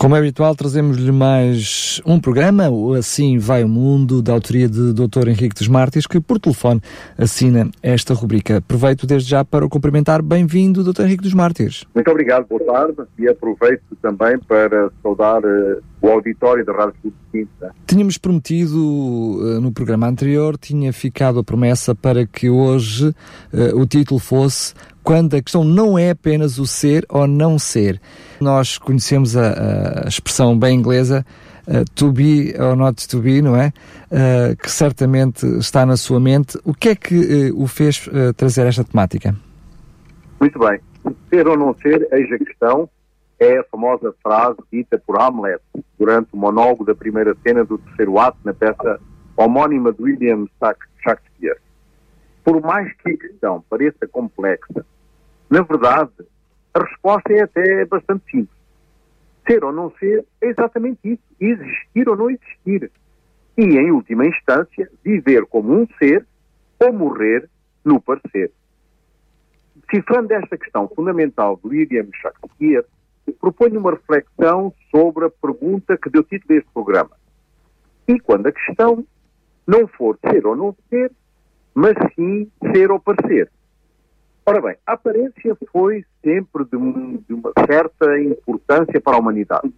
Como é habitual, trazemos-lhe mais um programa, o Assim Vai o Mundo, da autoria de Dr. Henrique dos Mártires, que por telefone assina esta rubrica. Aproveito desde já para o cumprimentar. Bem-vindo, Dr. Henrique dos Mártires. Muito obrigado, boa tarde, e aproveito também para saudar uh, o auditório da Rádio Clube de Quinta. Tínhamos prometido uh, no programa anterior, tinha ficado a promessa para que hoje uh, o título fosse quando a questão não é apenas o ser ou não ser. Nós conhecemos a, a expressão bem inglesa uh, to be or not to be, não é? Uh, que certamente está na sua mente. O que é que uh, o fez trazer esta temática? Muito bem. Ser ou não ser, eis a questão, é a famosa frase dita por Hamlet durante o monólogo da primeira cena do terceiro ato na peça homónima de William Shakespeare. Por mais que a questão pareça complexa, na verdade, a resposta é até bastante simples. Ser ou não ser é exatamente isso. Existir ou não existir. E, em última instância, viver como um ser ou morrer no parecer. Cifrando esta questão fundamental de William Shakespeare, proponho uma reflexão sobre a pergunta que deu título a este programa. E quando a questão não for ser ou não ser, mas sim ser ou parecer. Ora bem, a aparência foi sempre de, um, de, uma certa importância para a humanidade.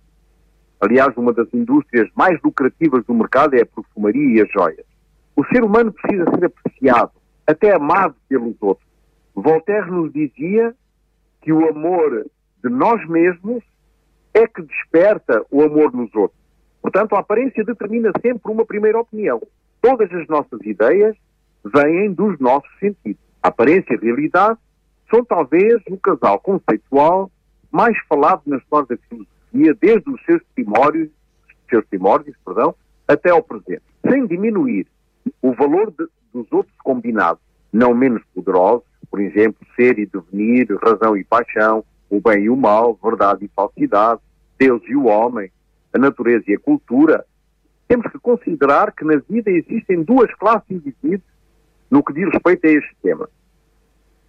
Aliás, uma das indústrias mais lucrativas do mercado é a perfumaria e as joias. O ser humano precisa ser apreciado, até amado pelos outros. Voltaire nos dizia que o amor de nós mesmos é que desperta o amor nos outros. Portanto, a aparência determina sempre uma primeira opinião. Todas as nossas ideias vêm dos nossos sentidos. A aparência e a realidade são talvez o casal conceitual mais falado na história da filosofia desde os seus primórdios, seus primórdios perdão, até ao presente, sem diminuir o valor de, dos outros combinados, não menos poderosos, por exemplo, ser e devenir, razão e paixão, o bem e o mal, verdade e falsidade, Deus e o homem, a natureza e a cultura, temos que considerar que na vida existem duas classes de indivíduos no que diz respeito a este tema.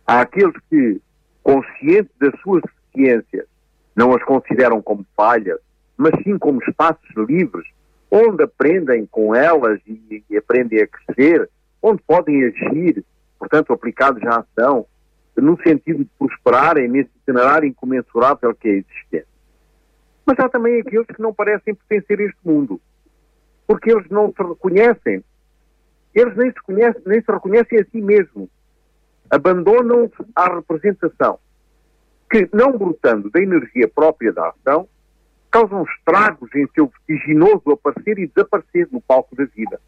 Há aqueles que, conscientes das suas deficiências, não as consideram como falhas, mas sim como espaços livres, onde aprendem com elas e, e aprendem a crescer, onde podem agir, portanto, aplicados à ação, no sentido de prosperarem nesse itinerário incomensurável que é a existência. Mas há também aqueles que não parecem pertencer a este mundo, porque eles não se reconhecem eles nem se, conhecem, nem se reconhecem a si mesmos. Abandonam-se à representação, que, não brotando da energia própria da ação, causam estragos em seu vertiginoso aparecer e desaparecer no palco da vida,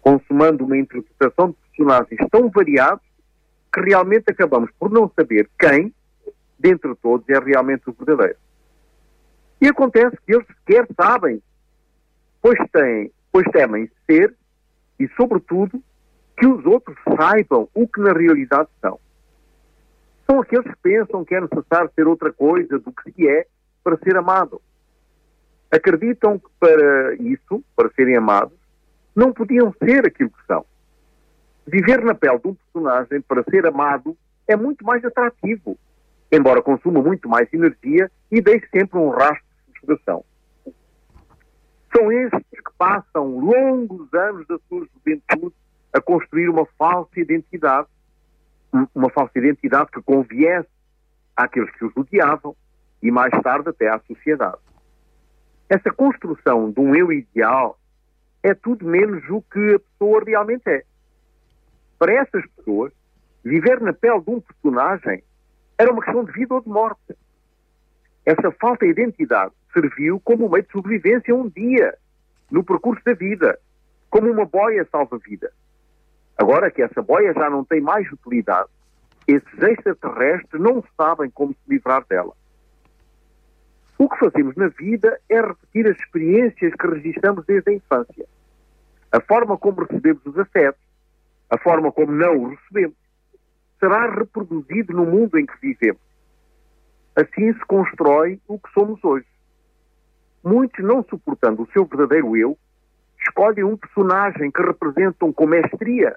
consumando uma interpretação de personagens tão variados que realmente acabamos por não saber quem, dentre todos, é realmente o verdadeiro. E acontece que eles sequer sabem, pois têm, pois temem ser e, sobretudo, que os outros saibam o que na realidade são. São aqueles que pensam que é necessário ser outra coisa do que se é para ser amado. Acreditam que para isso, para serem amados, não podiam ser aquilo que são. Viver na pele de um personagem para ser amado é muito mais atrativo, embora consuma muito mais energia e deixe sempre um rastro de frustração. São estes que passam longos anos da sua juventude a construir uma falsa identidade, uma falsa identidade que conviesse àqueles que os odiavam e mais tarde até à sociedade. Essa construção de um eu ideal é tudo menos o que a pessoa realmente é. Para essas pessoas, viver na pele de um personagem era uma questão de vida ou de morte. Essa falta de identidade serviu como meio de sobrevivência um dia, no percurso da vida, como uma boia salva-vida. Agora que essa boia já não tem mais utilidade, esses extraterrestres não sabem como se livrar dela. O que fazemos na vida é repetir as experiências que registramos desde a infância. A forma como recebemos os afetos, a forma como não os recebemos, será reproduzido no mundo em que vivemos. Assim se constrói o que somos hoje. Muitos, não suportando o seu verdadeiro eu, escolhem um personagem que representam com mestria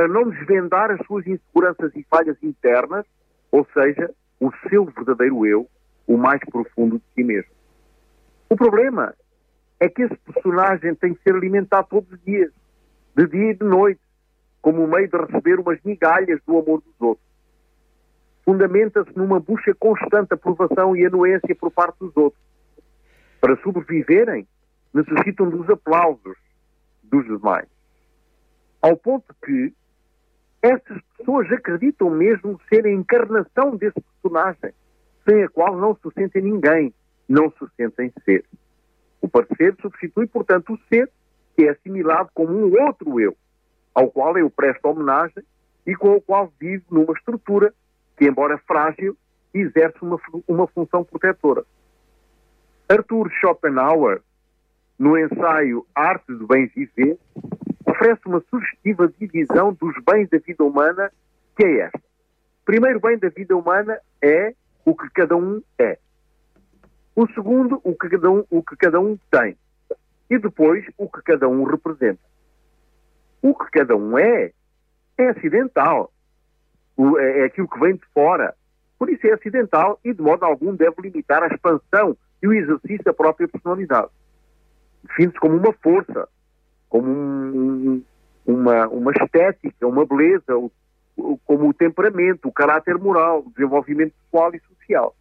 para não desvendar as suas inseguranças e falhas internas, ou seja, o seu verdadeiro eu, o mais profundo de si mesmo. O problema é que esse personagem tem que ser alimentado todos os dias, de dia e de noite, como meio de receber umas migalhas do amor dos outros. Fundamenta-se numa busca constante aprovação e anuência por parte dos outros. Para sobreviverem, necessitam dos aplausos dos demais. Ao ponto que essas pessoas acreditam mesmo ser a encarnação desse personagem, sem a qual não se sentem ninguém, não se sentem ser. O parecer substitui, portanto, o ser, que é assimilado como um outro eu, ao qual eu presto homenagem e com o qual vivo numa estrutura que, embora frágil, exerce uma, uma função protetora. Arthur Schopenhauer, no ensaio Arte do Bem Viver, oferece uma sugestiva divisão dos bens da vida humana, que é esta. O primeiro bem da vida humana é o que cada um é. O segundo, o que cada um, o que cada um tem. E depois, o que cada um representa. O que cada um é, é acidental. O, é, é aquilo que vem de fora. Por isso é acidental e, de modo algum, deve limitar a expansão e o exercício da própria personalidade. Define-se como uma força, como um, uma, uma estética, uma beleza, como o temperamento, o caráter moral, o desenvolvimento pessoal e social.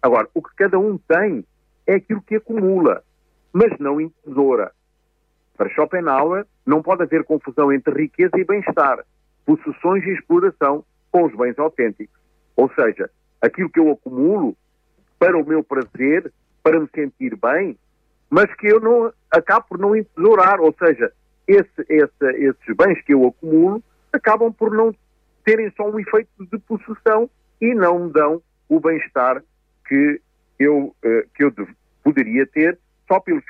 Agora, o que cada um tem é aquilo que acumula, mas não tesoura. Para Schopenhauer, não pode haver confusão entre riqueza e bem-estar, possessões e exploração com os bens autênticos. Ou seja, aquilo que eu acumulo para o meu prazer, para me sentir bem, mas que eu não acabo por não entesourar. Ou seja, esse, esse, esses bens que eu acumulo acabam por não terem só um efeito de possessão e não me dão o bem-estar que eu, uh, que eu poderia ter só pelo,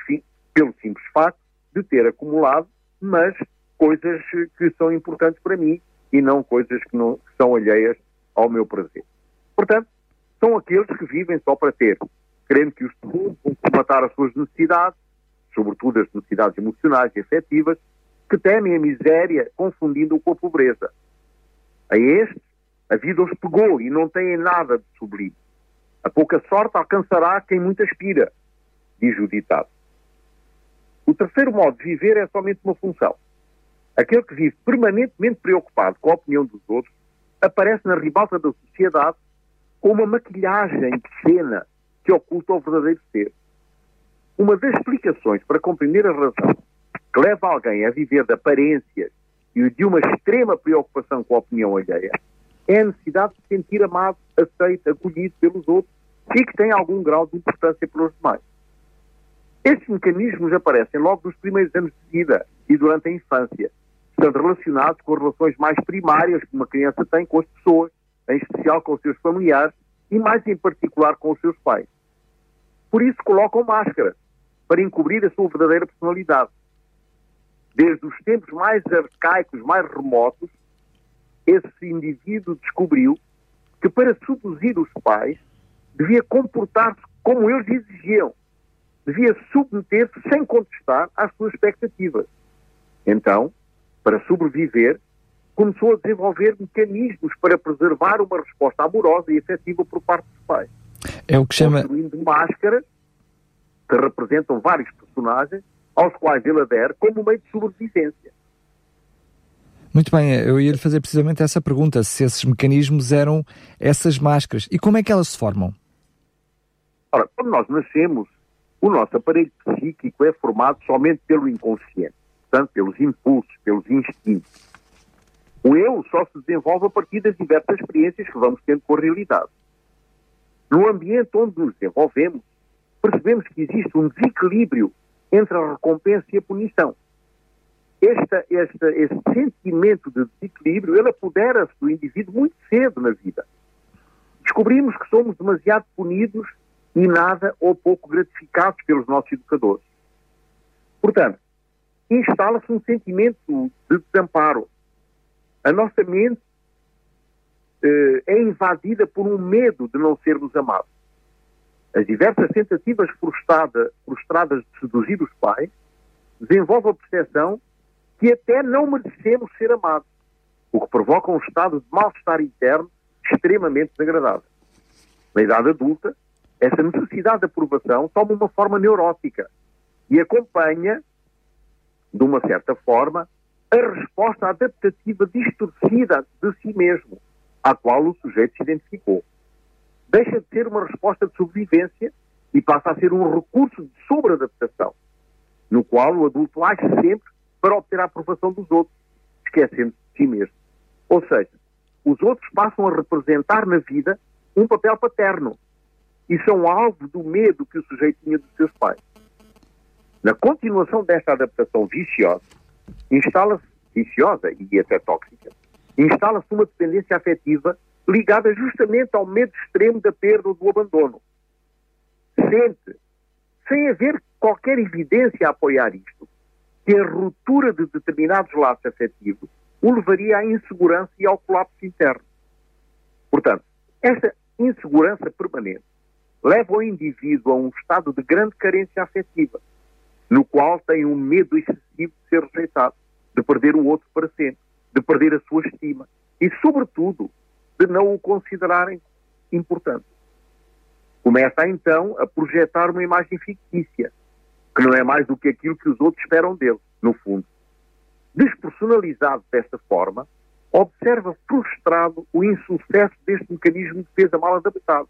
pelo simples facto de ter acumulado, mas coisas que são importantes para mim e não coisas que, não, que são alheias ao meu prazer. Portanto, são aqueles que vivem só para ter, querendo que os segundos vão matar as suas necessidades, sobretudo as necessidades emocionais e afetivas, que temem a miséria, confundindo-o com a pobreza. A estes, a vida os pegou e não têm nada de sublime. A pouca sorte alcançará quem muito aspira, diz o ditado. O terceiro modo de viver é somente uma função. Aquele que vive permanentemente preocupado com a opinião dos outros aparece na ribalta da sociedade com uma maquilhagem de cena que oculta o verdadeiro ser. Uma das explicações para compreender a razão que leva alguém a viver de aparências e de uma extrema preocupação com a opinião alheia é a necessidade de se sentir amado, aceito, acolhido pelos outros e que tem algum grau de importância pelos demais. Estes mecanismos aparecem logo nos primeiros anos de vida e durante a infância, estando relacionados com as relações mais primárias que uma criança tem com as pessoas, em especial com os seus familiares e mais em particular com os seus pais. Por isso colocam máscara para encobrir a sua verdadeira personalidade. Desde os tempos mais arcaicos, mais remotos, esse indivíduo descobriu que para seduzir os pais devia comportar-se como eles exigiam, devia submeter-se sem contestar às suas expectativas. Então, para sobreviver, começou a desenvolver mecanismos para preservar uma resposta amorosa e efetiva por parte dos pais. É o que chama. Máscaras que representam vários personagens aos quais ele adere como meio de sobrevivência. Muito bem, eu ia lhe fazer precisamente essa pergunta: se esses mecanismos eram essas máscaras e como é que elas se formam? Ora, quando nós nascemos, o nosso aparelho psíquico é formado somente pelo inconsciente, portanto, pelos impulsos, pelos instintos. O eu só se desenvolve a partir das diversas experiências que vamos tendo com a realidade. No ambiente onde nos desenvolvemos, percebemos que existe um desequilíbrio entre a recompensa e a punição esta, esta, este sentimento de desequilíbrio, ele apodera-se do indivíduo muito cedo na vida. Descobrimos que somos demasiado punidos e nada ou pouco gratificados pelos nossos educadores. Portanto, instala-se um sentimento de desamparo. A nossa mente é invadida por um medo de não sermos amados. As diversas tentativas frustradas, frustradas de seduzir os pais desenvolvem a percepção que até não merecemos ser amados, o que provoca um estado de mal-estar interno extremamente desagradável. Na idade adulta, essa necessidade de aprovação toma uma forma neurótica e acompanha, de uma certa forma, a resposta adaptativa distorcida de si mesmo, à qual o sujeito se identificou. Deixa de ser uma resposta de sobrevivência e passa a ser um recurso de sobreadaptação, no qual o adulto age sempre para obter a aprovação dos outros, esquecendo de si mesmo. Ou seja, os outros passam a representar na vida um papel paterno e são alvo do medo que o sujeito tinha dos seus pais. Na continuação desta adaptação viciosa, instala-se, viciosa e até tóxica, instala-se uma dependência afetiva ligada justamente ao medo extremo da perda ou do abandono. Sente, sem haver qualquer evidência a apoiar isto, que a ruptura de determinados laços afetivos o levaria à insegurança e ao colapso interno. Portanto, esta insegurança permanente leva o indivíduo a um estado de grande carência afetiva, no qual tem um medo excessivo de ser rejeitado, de perder o outro para sempre, de perder a sua estima e, sobretudo, de não o considerarem importante. Começa então a projetar uma imagem fictícia, que não é mais do que aquilo que os outros esperam dele, no fundo. Despersonalizado desta forma, observa frustrado o insucesso deste mecanismo de defesa mal adaptado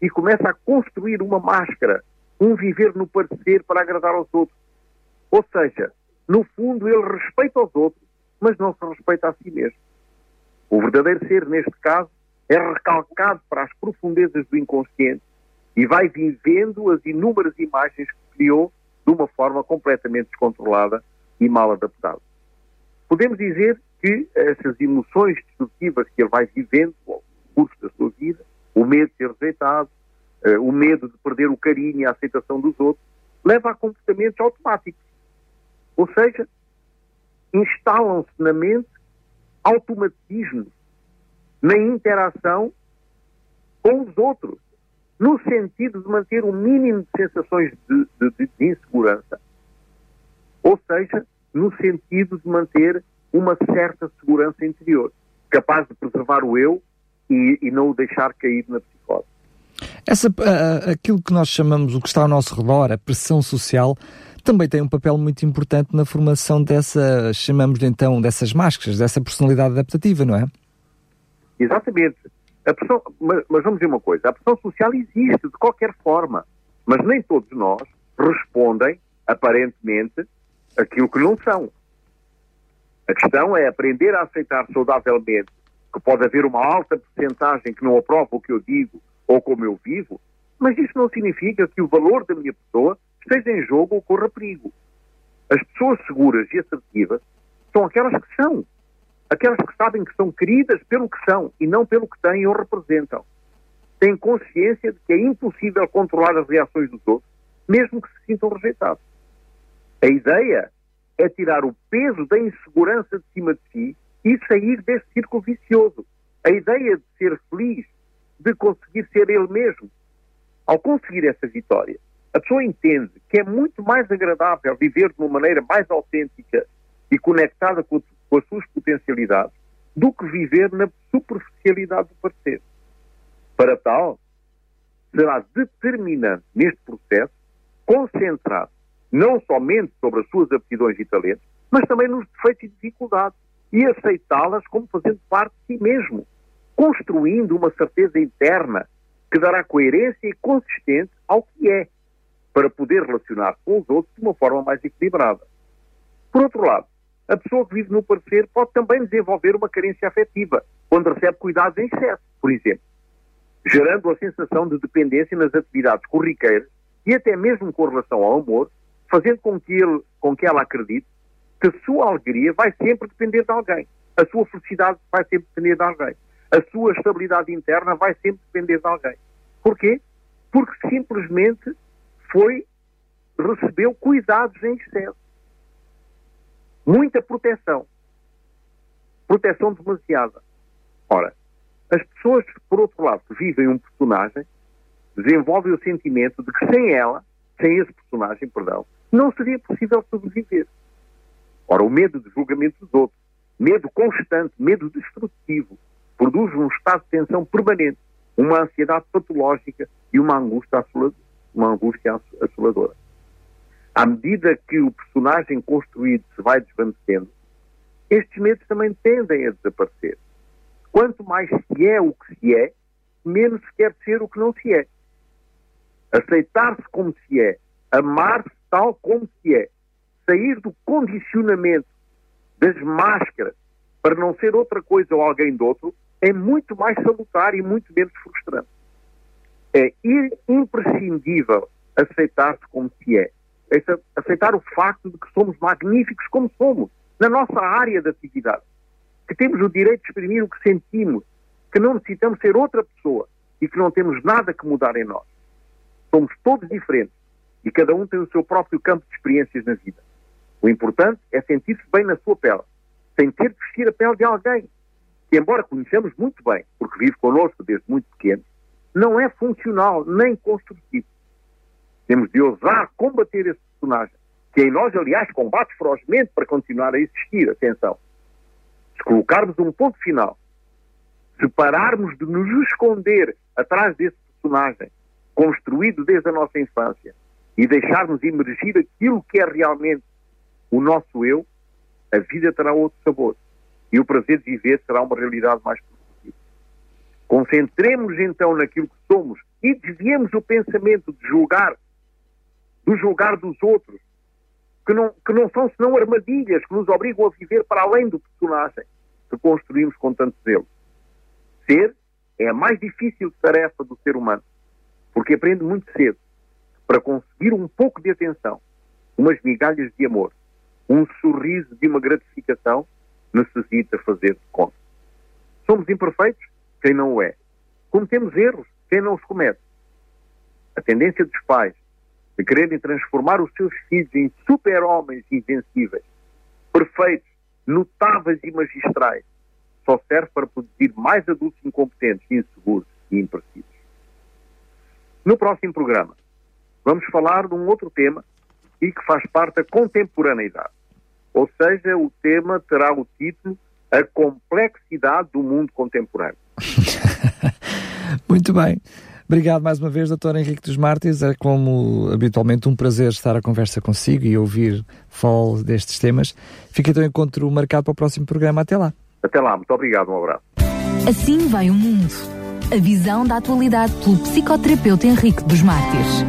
e começa a construir uma máscara, um viver no parecer para agradar aos outros. Ou seja, no fundo, ele respeita os outros, mas não se respeita a si mesmo. O verdadeiro ser, neste caso, é recalcado para as profundezas do inconsciente e vai vivendo as inúmeras imagens que criou de uma forma completamente descontrolada e mal adaptada. Podemos dizer que essas emoções destrutivas que ele vai vivendo ao curso da sua vida, o medo de ser rejeitado, uh, o medo de perder o carinho e a aceitação dos outros, leva a comportamentos automáticos. Ou seja, instalam-se na mente automatismos na interação com os outros, no sentido de manter o mínimo de sensações de, de, de insegurança. Ou seja, no sentido de manter uma certa segurança interior, capaz de preservar o eu e, e não o deixar cair na psicose. Essa, uh, aquilo que nós chamamos, o que está ao nosso redor, a pressão social, também tem um papel muito importante na formação dessa, chamamos-lhe então, dessas máscaras, dessa personalidade adaptativa, não é? Exatamente. Pressão, mas, mas vamos dizer uma coisa, a pressão social existe de qualquer forma, mas nem todos nós respondem, aparentemente, aquilo que não são. A questão é aprender a aceitar saudavelmente que pode haver uma alta porcentagem que não aprova o que eu digo ou como eu vivo, mas isso não significa que o valor da minha pessoa esteja em jogo ou corra perigo. As pessoas seguras e assertivas são aquelas que são. Aquelas que sabem que são queridas pelo que são e não pelo que têm ou representam. Têm consciência de que é impossível controlar as reações dos outros, mesmo que se sintam rejeitados. A ideia é tirar o peso da insegurança de cima de si e sair desse círculo vicioso. A ideia de ser feliz, de conseguir ser ele mesmo. Ao conseguir essa vitória, a pessoa entende que é muito mais agradável viver de uma maneira mais autêntica e conectada com, com as suas potencialidades do que viver na superficialidade do parecer. Para tal, será determinante neste processo concentrar não somente sobre as suas aptidões e talentos, mas também nos defeitos e dificuldades, e aceitá-las como fazendo parte de si mesmo, construindo uma certeza interna que dará coerência e consistência ao que é, para poder relacionar-se com os outros de uma forma mais equilibrada. Por outro lado, a pessoa que vive no parecer pode também desenvolver uma carência afetiva, quando recebe cuidados em excesso, por exemplo, gerando a sensação de dependência nas atividades corriqueiras e até mesmo com relação ao amor, fazendo com que, ele, com que ela acredite que a sua alegria vai sempre depender de alguém, a sua felicidade vai sempre depender de alguém, a sua estabilidade interna vai sempre depender de alguém. Porquê? Porque simplesmente foi, recebeu cuidados em excesso. Muita proteção. Proteção demasiada. Ora, as pessoas, por outro lado, que vivem um personagem, desenvolvem o sentimento de que sem ela, sem esse personagem, perdão, não seria possível sobreviver. Ora, o medo de julgamento dos outros, medo constante, medo destrutivo, produz um estado de tensão permanente, uma ansiedade patológica e uma angústia, uma angústia assoladora. À medida que o personagem construído se vai desvanecendo, estes medos também tendem a desaparecer. Quanto mais se é o que se é, menos se quer ser o que não se é. Aceitar-se como se é, amar-se tal como se é, sair do condicionamento das máscaras para não ser outra coisa ou alguém de outro, é muito mais salutar e muito menos frustrante. É imprescindível aceitar-se como se é. Aceitar o facto de que somos magníficos como somos, na nossa área de atividade. Que temos o direito de exprimir o que sentimos, que não necessitamos ser outra pessoa e que não temos nada que mudar em nós. Somos todos diferentes e cada um tem o seu próprio campo de experiências na vida. O importante é sentir-se bem na sua pele, sem ter de vestir a pele de alguém, que embora conhecemos muito bem, porque vive connosco desde muito pequeno, não é funcional nem construtivo. Temos de ousar combater esse personagem, que em nós, aliás, combate ferozmente para continuar a existir. Atenção. Se colocarmos um ponto final, se pararmos de nos esconder atrás desse personagem, construído desde a nossa infância, e deixarmos emergir aquilo que é realmente o nosso eu, a vida terá outro sabor. E o prazer de viver será uma realidade mais positiva. Concentremos então naquilo que somos e desviemos o pensamento de julgar, do julgar dos outros, que não, que não são senão armadilhas que nos obrigam a viver para além do personagem que construímos com tanto zelo. Ser é a mais difícil tarefa do ser humano, porque aprende muito cedo. Para conseguir um pouco de atenção, umas migalhas de amor, um sorriso de uma gratificação, necessita fazer de conta. Somos imperfeitos? Quem não o é? Cometemos erros? Quem não os comete? A tendência dos pais de quererem transformar os seus filhos em super-homens invencíveis, perfeitos, notáveis e magistrais, só serve para produzir mais adultos incompetentes, inseguros e imprecisos. No próximo programa, vamos falar de um outro tema e que faz parte da contemporaneidade. Ou seja, o tema terá o título A Complexidade do Mundo Contemporâneo. Muito bem. Obrigado mais uma vez, Dr. Henrique dos Mártires. É como habitualmente um prazer estar a conversa consigo e ouvir falar destes temas. Fica então encontro marcado para o próximo programa. Até lá. Até lá, muito obrigado, um abraço. Assim vai o mundo. A visão da atualidade pelo psicoterapeuta Henrique dos Mártires.